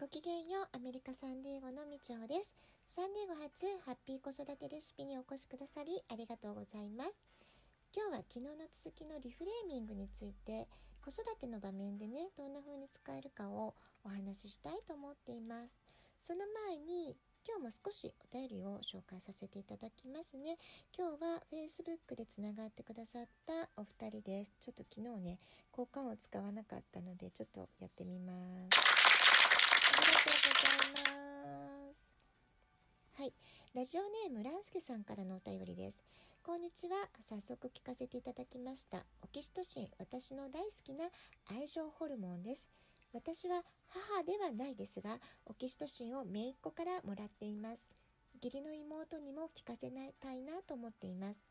ごきげんよう、アメリカサンディエゴのみちおです。サンディエゴ初ハッピー子育てレシピにお越しくださりありがとうございます。今日は昨日の続きのリフレーミングについて子育ての場面でね、どんな風に使えるかをお話ししたいと思っています。その前に今日も少しお便りを紹介させていただきますね。今日は Facebook でつながってくださったお二人です。ちょっと昨日ね、交換を使わなかったので、ちょっとやってみます。はい。ラジオネームランスケさんからのお便りです。こんにちは。早速聞かせていただきました。オキシトシン、私の大好きな愛情ホルモンです。私は母ではないですが、オキシトシンを姪っ子からもらっています。義理の妹にも聞かせないたいなと思っています。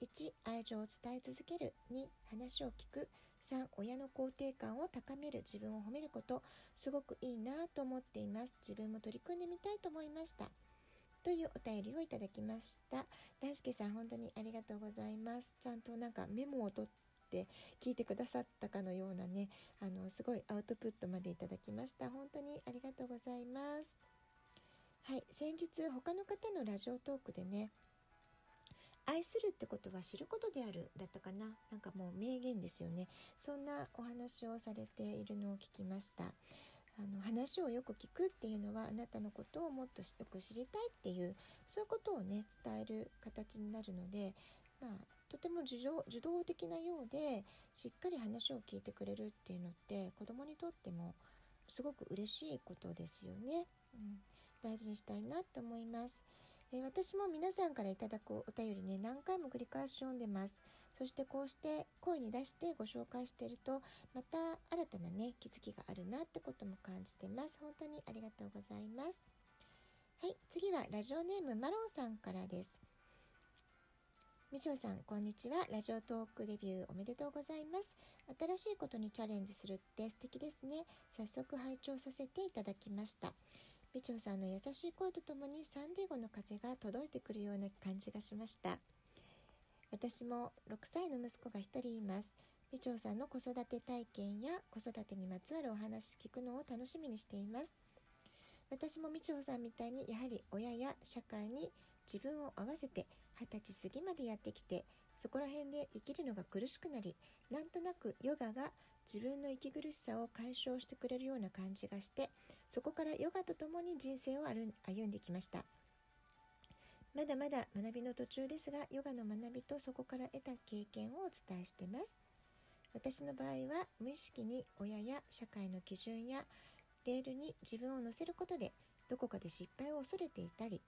1愛情を伝え続ける2話を聞く3親の肯定感を高める自分を褒めることすごくいいなと思っています自分も取り組んでみたいと思いましたというお便りをいただきました。大輔さん本当にありがとうございます。ちゃんとなんかメモを取って聞いてくださったかのようなねあのすごいアウトプットまでいただきました。本当にありがとうございます。はい先日他の方のラジオトークでね愛するってことは知ることであるだったかな。なんかもう名言ですよね。そんなお話をされているのを聞きました。あの話をよく聞くっていうのはあなたのことをもっとよく知りたいっていうそういうことをね伝える形になるのでまあとても受受動的なようでしっかり話を聞いてくれるっていうのって子供にとってもすごく嬉しいことですよね、うん、大事にしたいなって思います。え、私も皆さんからいただくお便りね、何回も繰り返し読んでます。そしてこうして声に出してご紹介していると、また新たなね、気づきがあるなってことも感じてます。本当にありがとうございます。はい、次はラジオネームマロンさんからです。みちおさん、こんにちは。ラジオトークデビューおめでとうございます。新しいことにチャレンジするって素敵ですね。早速拝聴させていただきました。美長さんの優しい声とともにサンディゴの風が届いてくるような感じがしました私も6歳の息子が1人います。美長さんの子育て体験や子育てにまつわるお話聞くのを楽しみにしています。私も美長さんみたいにやはり親や社会に自分を合わせて二十歳過ぎまでやってきてそこら辺で生きるのが苦しくなりなんとなくヨガが自分の息苦しさを解消してくれるような感じがしてそこからヨガとともに人生を歩んできました。まだまだ学びの途中ですがヨガの学びとそこから得た経験をお伝えしています。私の場合は無意識に親や社会の基準やレールに自分を乗せることでどこかで失敗を恐れていたり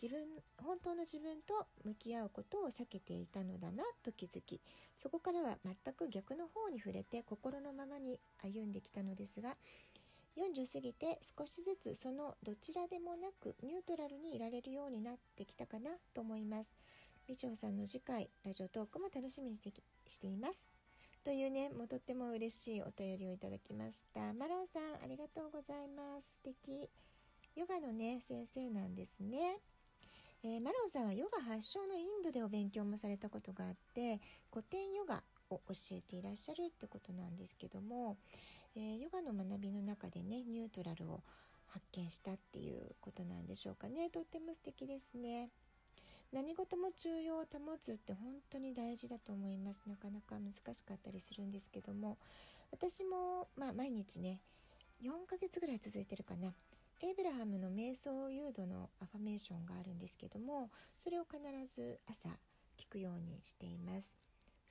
自分本当の自分と向き合うことを避けていたのだなと気づきそこからは全く逆の方に触れて心のままに歩んできたのですが40過ぎて少しずつそのどちらでもなくニュートラルにいられるようになってきたかなと思います。美長さんの次回ラジオトークも楽しみにしています。というね、もうとっても嬉しいお便りをいただきました。マロンさん、ありがとうございます。素敵。ヨガのね、先生なんですね。えー、マロンさんはヨガ発祥のインドでお勉強もされたことがあって古典ヨガを教えていらっしゃるってことなんですけども、えー、ヨガの学びの中でねニュートラルを発見したっていうことなんでしょうかね。とっても素敵ですね。何事も中庸を保つって本当に大事だと思います。なかなか難しかったりするんですけども。私もまあ毎日ね4ヶ月ぐらい続いてるかな。エイブラハムの瞑想誘導のアファメーションがあるんですけどもそれを必ず朝聞くようにしています。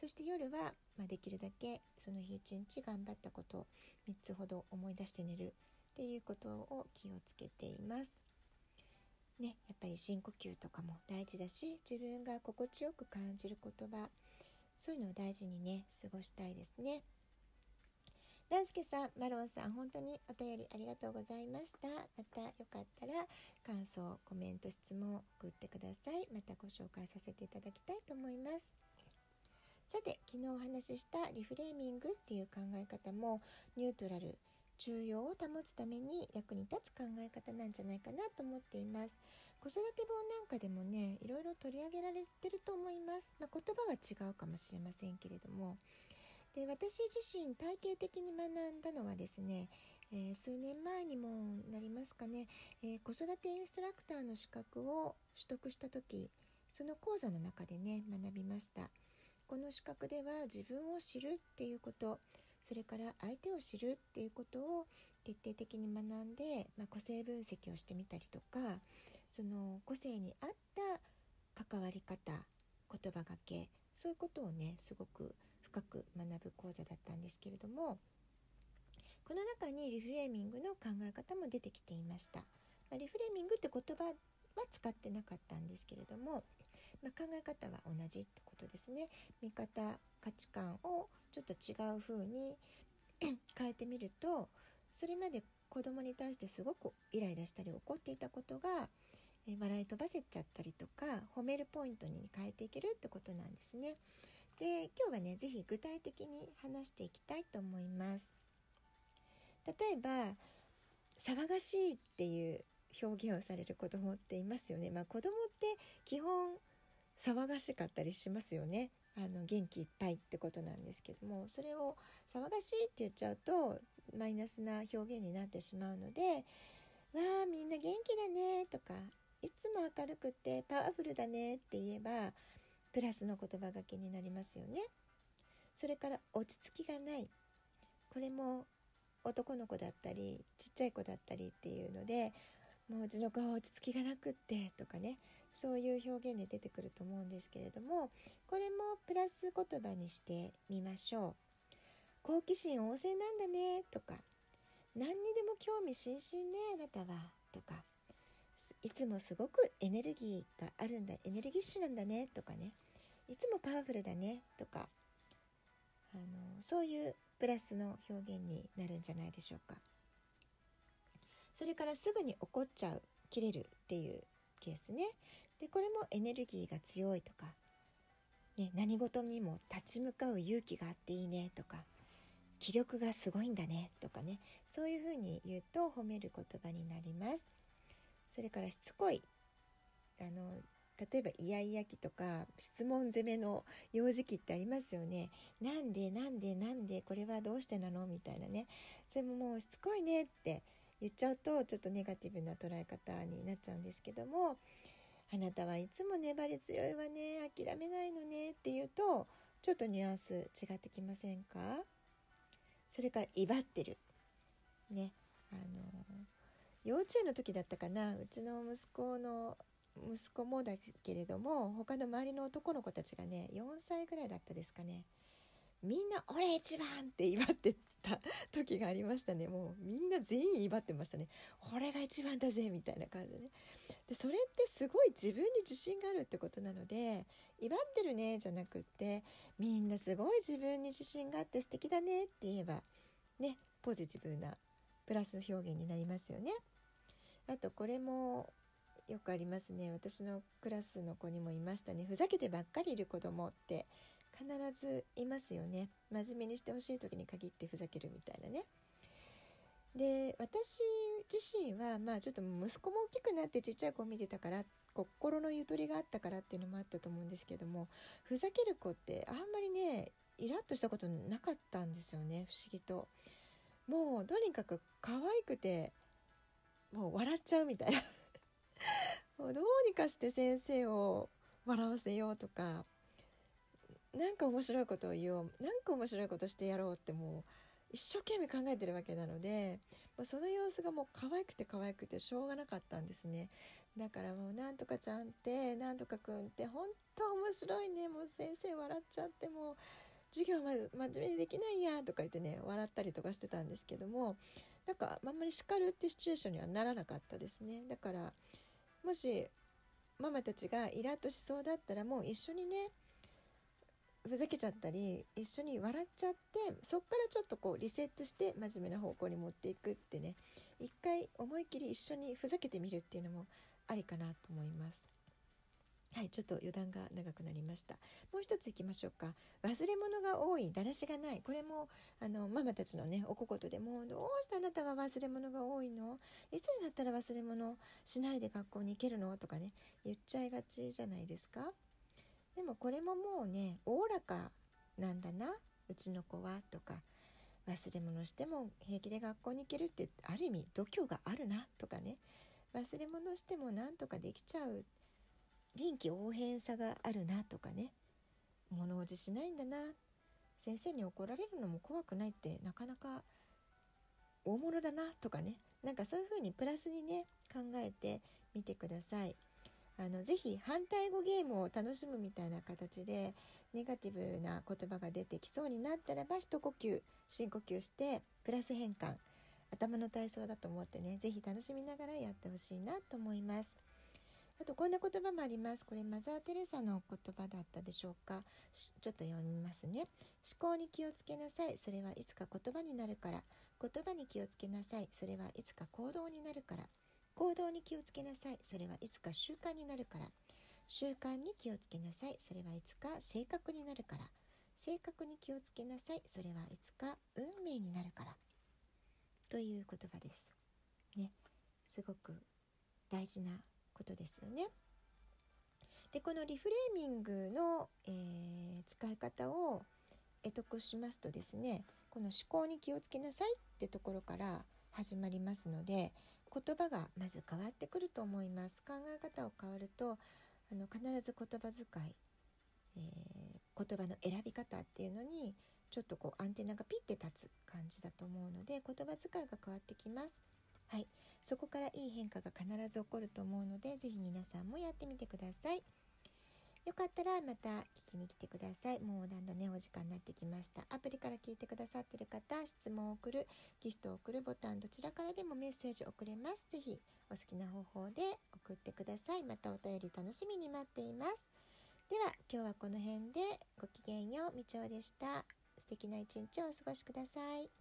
そして夜は、まあ、できるだけその日一日頑張ったことを3つほど思い出して寝るっていうことを気をつけていますねやっぱり深呼吸とかも大事だし自分が心地よく感じる言葉そういうのを大事にね過ごしたいですね。大輔さん、マロンさん、本当にお便りありがとうございました。またよかったら感想、コメント、質問送ってください。またご紹介させていただきたいと思います。さて、昨日お話ししたリフレーミングっていう考え方もニュートラル、中庸を保つために役に立つ考え方なんじゃないかなと思っています。子育て本なんかでもね、いろいろ取り上げられてると思います。まあ、言葉は違うかもしれませんけれども、で私自身体系的に学んだのはですね、えー、数年前にもなりますかね、えー、子育てインストラクターの資格を取得した時その講座の中でね学びましたこの資格では自分を知るっていうことそれから相手を知るっていうことを徹底的に学んで、まあ、個性分析をしてみたりとかその個性に合った関わり方言葉がけそういうことをねすごく深く学ぶ講座だったんですけれどもこの中にリフレーミングの考え方も出てきていました、まあ、リフレーミングって言葉は使ってなかったんですけれども、まあ、考え方は同じってことですね見方価値観をちょっと違う風に 変えてみるとそれまで子供に対してすごくイライラしたり怒っていたことが笑い飛ばせちゃったりとか褒めるポイントに変えていけるってことなんですね。で今日はね是非具体的に話していきたいと思います。例えば騒がしいっていう表現をされる子供っていますよね。まあ、子供って基本騒がしかったりしますよね。あの元気いっぱいってことなんですけどもそれを騒がしいって言っちゃうとマイナスな表現になってしまうので「わあみんな元気だね」とかいつも明るくてパワフルだねって言えばプラスの言葉がけになりますよね。それから落ち着きがないこれも男の子だったりちっちゃい子だったりっていうのでもううちの子は落ち着きがなくってとかねそういう表現で出てくると思うんですけれどもこれもプラス言葉にしてみましょう。好奇心旺盛なんだねとか何にでも興味津々ねあなたはとかいつもすごくエネルギーがあるんだエネルギッシュなんだねとかねいつもパワフルだねとかあのそういうプラスの表現になるんじゃないでしょうかそれからすぐに怒っちゃう切れるっていうケースねでこれもエネルギーが強いとか、ね、何事にも立ち向かう勇気があっていいねとか気力がすごいんだねとかねそういうふうに言うと褒める言葉になりますそれからしつこいあの例えばイヤイヤ期とか質問攻めの幼児期ってありますよね。なんでなんでなんでこれはどうしてなのみたいなね。それももうしつこいねって言っちゃうとちょっとネガティブな捉え方になっちゃうんですけどもあなたはいつも粘り強いわね諦めないのねっていうとちょっとニュアンス違ってきませんか？それから威張ってる。ね。あの幼稚園の時だったかなうちの息子の息子もだけれども他の周りの男の子たちがね4歳ぐらいだったですかねみんな「俺一番!」って威張ってた時がありましたねもうみんな全員威張ってましたね「俺が一番だぜ!」みたいな感じでねでそれってすごい自分に自信があるってことなので威張ってるねじゃなくってみんなすごい自分に自信があって素敵だねって言えばねポジティブなプラス表現になりますよね。あとこれもよくありますね私のクラスの子にもいましたねふざけてばっかりいる子供って必ずいますよね。真面目にしてほしい時に限ってふざけるみたいなね。で私自身はまあちょっと息子も大きくなってちっちゃい子を見てたから心のゆとりがあったからっていうのもあったと思うんですけどもふざける子ってあんまりねイラッとしたことなかったんですよね。不思議と。もうとにかく可愛くてもう笑っちゃうみたいな。もうどうにかして先生を笑わせようとか何か面白いことを言おう何か面白いことしてやろうってもう一生懸命考えてるわけなのでまあその様子がもう可愛くて可愛くてしょうがなかったんですね。だからもうなんとかちゃんってなんとかくんって本当面白いね。もう先生笑っちゃってもう授業ま真面目にできないやとか言ってね笑ったりとかしてたんですけどもなんかあんまり叱るってシチュエーションにはならなかったですね。だからもしママたちがイラッとしそうだったらもう一緒にねふざけちゃったり一緒に笑っちゃってそっからちょっとこうリセットして真面目な方向に持っていくってね一回思いっきり一緒にふざけてみるっていうのもありかなと思います。はい、ちょっと余談が長くなりました。もう一ついきましょうか。忘れ物が多い、だらしがない。これも、あの、ママたちのね、おこでも、どうしてあなたは忘れ物が多いの？いつになったら忘れ物しないで学校に行けるの？とかね、言っちゃいがちじゃないですか？でもこれももうね、おおらかなんだな、うちの子は、とか。忘れ物しても平気で学校に行けるってある意味度胸があるなとかね。忘れ物してもなんとかできちゃう。臨機応変さがあるなとかね。物おじしないんだな。先生に怒られるのも怖くないってなかなか大物だなとかね。なんかそういうふうにプラスにね考えてみてください。あのぜひ反対語ゲームを楽しむみたいな形でネガティブな言葉が出てきそうになったらば一呼吸深呼吸してプラス変換頭の体操だと思ってねぜひ楽しみながらやってほしいなと思います。あとこんな言葉もあります。これマザー・テレサの言葉だったでしょうか？ちょっと読みますね。思考に気をつけなさい。それはいつか言葉になるから。言葉に気をつけなさい。それはいつか行動になるから。行動に気をつけなさい。それはいつか習慣になるから。習慣に気をつけなさい。それはいつか性格になるから。性格に気をつけなさい。それはいつか運命になるから。という言葉です。ね。すごく大事なことですよね。でこのリフレーミングの、えー、使い方を得得しますとですねこの思考に気をつけなさいってところから始まりますので言葉がまず変わってくると思います考え方を変わるとあの必ず言葉遣い、えー、言葉の選び方っていうのにちょっとこうアンテナがピッて立つ感じだと思うので言葉遣いが変わってきます。はい、そこからいい変化が必ず起こると思うので是非皆さんもやってみてください。よかったらまた聞きに来てください。もうだんだんね、お時間になってきました。アプリから聞いてくださってる方、質問を送る、ギフトを送るボタン、どちらからでもメッセージ送れます。ぜひお好きな方法で送ってください。またお便り楽しみに待っています。では、今日はこの辺でごきげんよう、みちおでした。素敵な一日をお過ごしください。